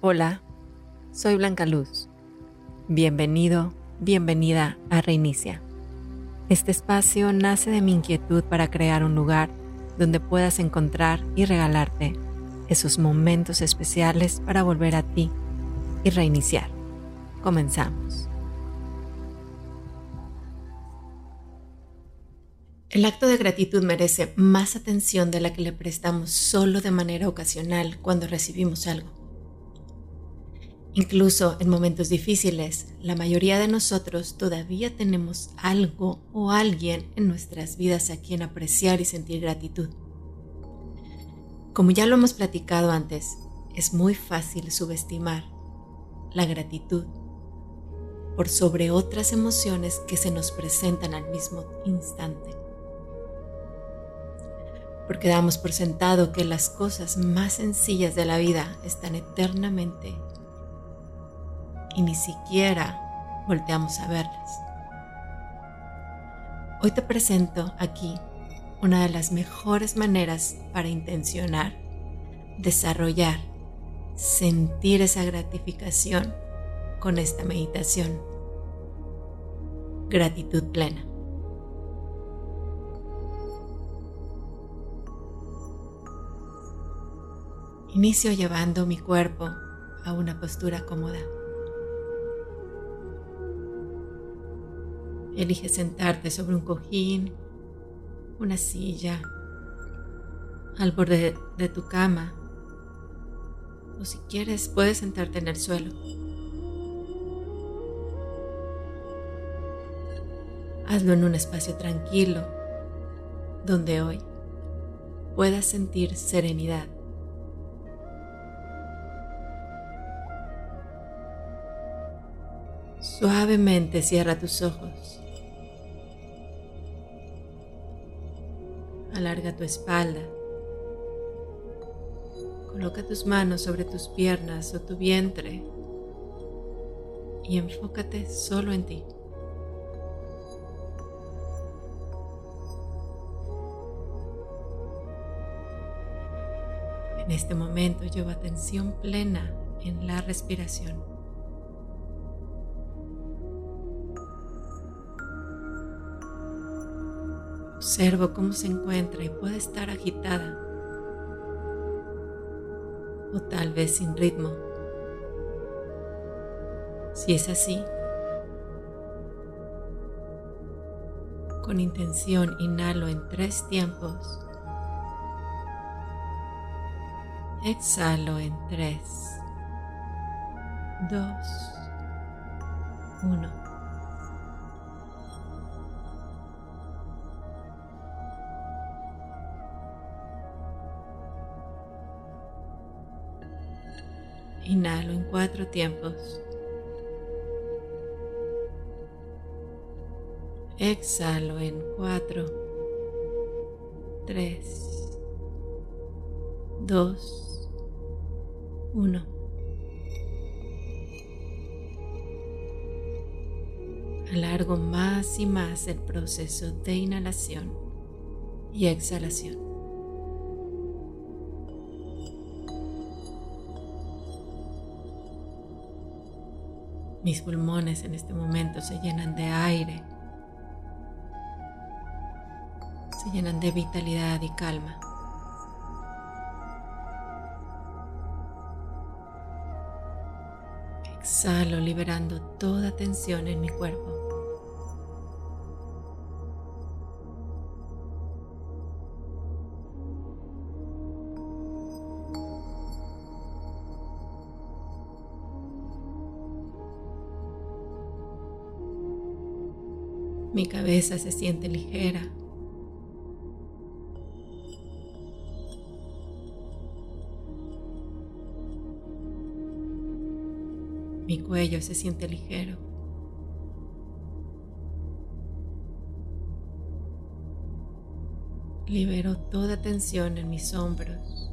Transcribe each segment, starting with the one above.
Hola, soy Blanca Luz. Bienvenido, bienvenida a Reinicia. Este espacio nace de mi inquietud para crear un lugar donde puedas encontrar y regalarte esos momentos especiales para volver a ti y reiniciar. Comenzamos. El acto de gratitud merece más atención de la que le prestamos solo de manera ocasional cuando recibimos algo. Incluso en momentos difíciles, la mayoría de nosotros todavía tenemos algo o alguien en nuestras vidas a quien apreciar y sentir gratitud. Como ya lo hemos platicado antes, es muy fácil subestimar la gratitud por sobre otras emociones que se nos presentan al mismo instante. Porque damos por sentado que las cosas más sencillas de la vida están eternamente y ni siquiera volteamos a verlas. Hoy te presento aquí una de las mejores maneras para intencionar, desarrollar, sentir esa gratificación con esta meditación. Gratitud plena. Inicio llevando mi cuerpo a una postura cómoda. Elige sentarte sobre un cojín, una silla, al borde de tu cama o si quieres puedes sentarte en el suelo. Hazlo en un espacio tranquilo donde hoy puedas sentir serenidad. Suavemente cierra tus ojos. Alarga tu espalda. Coloca tus manos sobre tus piernas o tu vientre y enfócate solo en ti. En este momento llevo atención plena en la respiración. Observo cómo se encuentra y puede estar agitada o tal vez sin ritmo. Si es así, con intención inhalo en tres tiempos. Exhalo en tres, dos, uno. Cuatro tiempos. Exhalo en cuatro, tres, dos, uno. Alargo más y más el proceso de inhalación y exhalación. Mis pulmones en este momento se llenan de aire, se llenan de vitalidad y calma. Exhalo liberando toda tensión en mi cuerpo. Mi cabeza se siente ligera. Mi cuello se siente ligero. Libero toda tensión en mis hombros,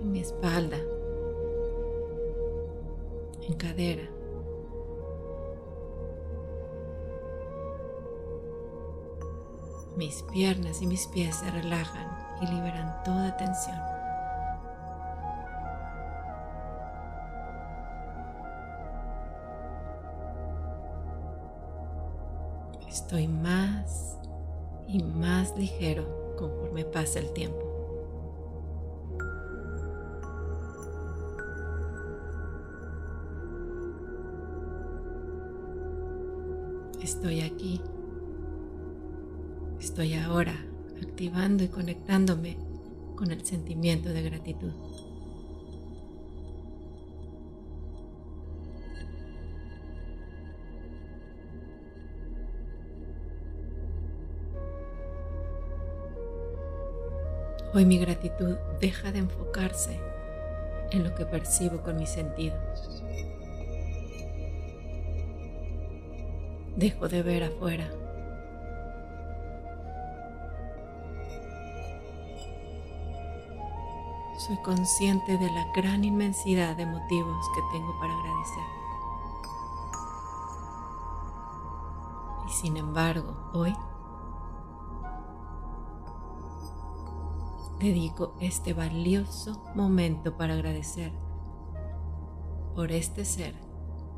en mi espalda, en cadera. Mis piernas y mis pies se relajan y liberan toda tensión. Estoy más y más ligero conforme pasa el tiempo. Estoy aquí Estoy ahora activando y conectándome con el sentimiento de gratitud. Hoy mi gratitud deja de enfocarse en lo que percibo con mis sentidos. Dejo de ver afuera. Soy consciente de la gran inmensidad de motivos que tengo para agradecer. Y sin embargo, hoy dedico este valioso momento para agradecer por este ser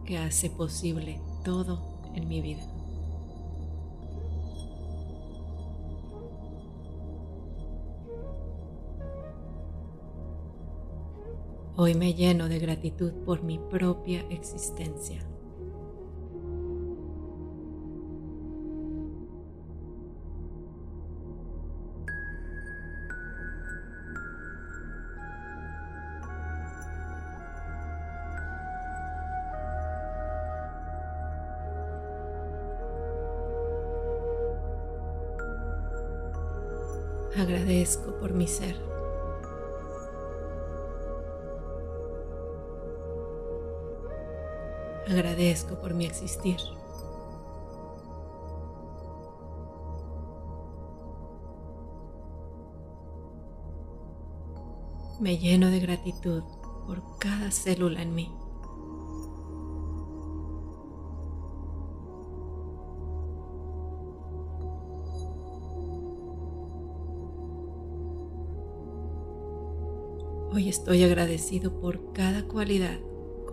que hace posible todo en mi vida. Hoy me lleno de gratitud por mi propia existencia. Agradezco por mi ser. Agradezco por mi existir. Me lleno de gratitud por cada célula en mí. Hoy estoy agradecido por cada cualidad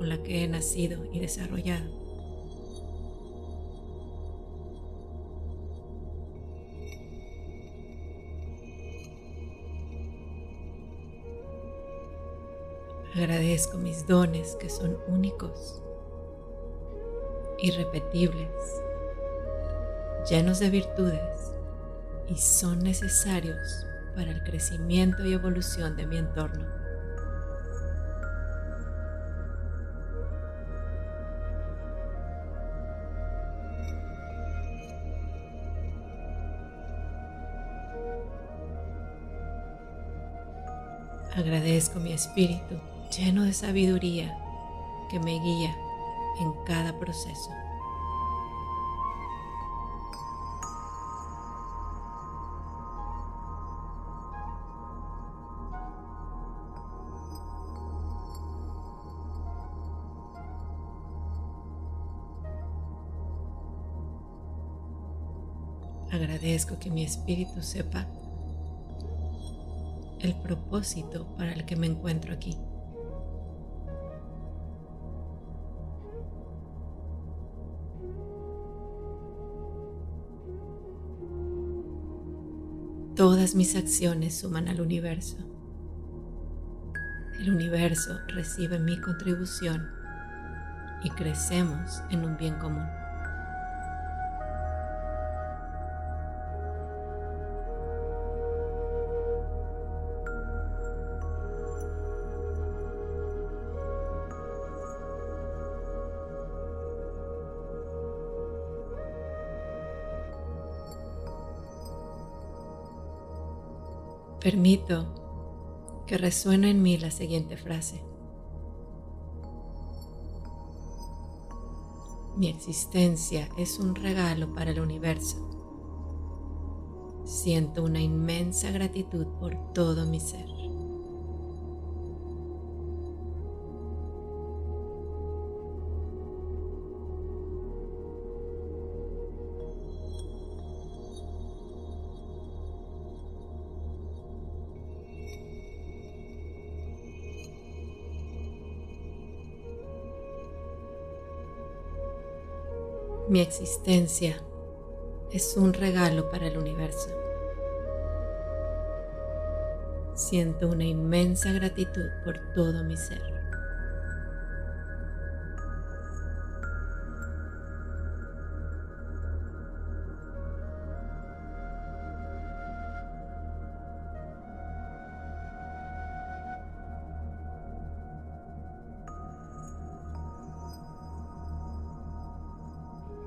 con la que he nacido y desarrollado. Agradezco mis dones que son únicos, irrepetibles, llenos de virtudes y son necesarios para el crecimiento y evolución de mi entorno. Agradezco mi espíritu lleno de sabiduría que me guía en cada proceso. Agradezco que mi espíritu sepa el propósito para el que me encuentro aquí. Todas mis acciones suman al universo. El universo recibe mi contribución y crecemos en un bien común. Permito que resuene en mí la siguiente frase. Mi existencia es un regalo para el universo. Siento una inmensa gratitud por todo mi ser. Mi existencia es un regalo para el universo. Siento una inmensa gratitud por todo mi ser.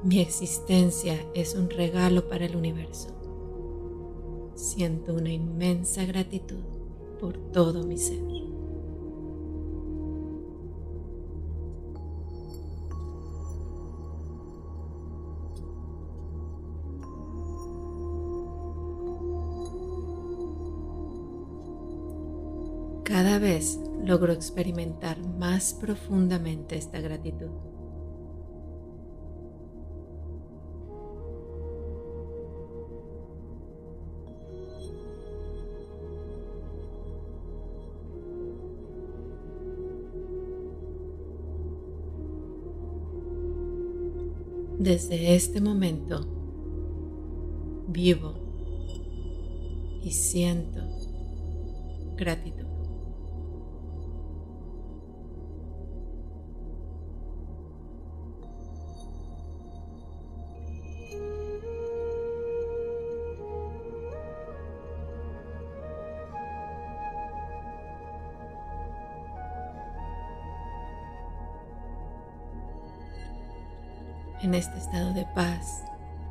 Mi existencia es un regalo para el universo. Siento una inmensa gratitud por todo mi ser. Cada vez logro experimentar más profundamente esta gratitud. Desde este momento vivo y siento gratitud. En este estado de paz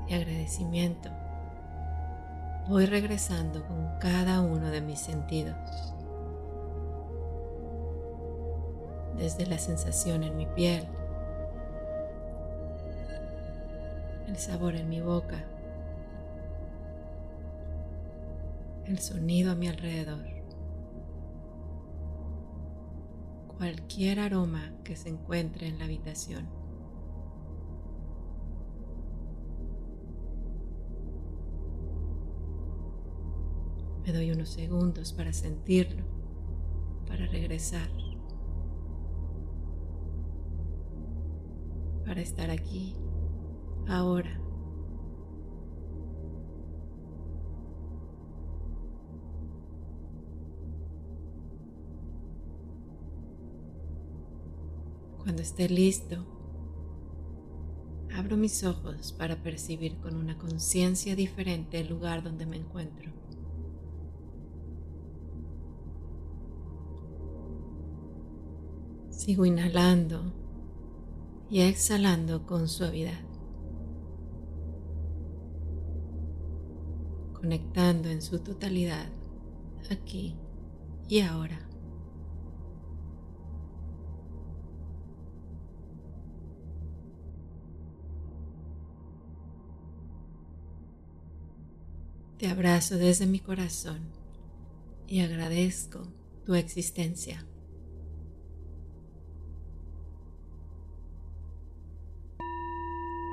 y agradecimiento, voy regresando con cada uno de mis sentidos. Desde la sensación en mi piel, el sabor en mi boca, el sonido a mi alrededor, cualquier aroma que se encuentre en la habitación. Me doy unos segundos para sentirlo, para regresar, para estar aquí, ahora. Cuando esté listo, abro mis ojos para percibir con una conciencia diferente el lugar donde me encuentro. Sigo inhalando y exhalando con suavidad, conectando en su totalidad aquí y ahora. Te abrazo desde mi corazón y agradezco tu existencia.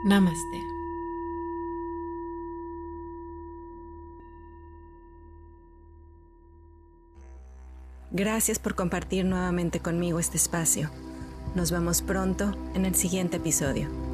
Namaste. Gracias por compartir nuevamente conmigo este espacio. Nos vemos pronto en el siguiente episodio.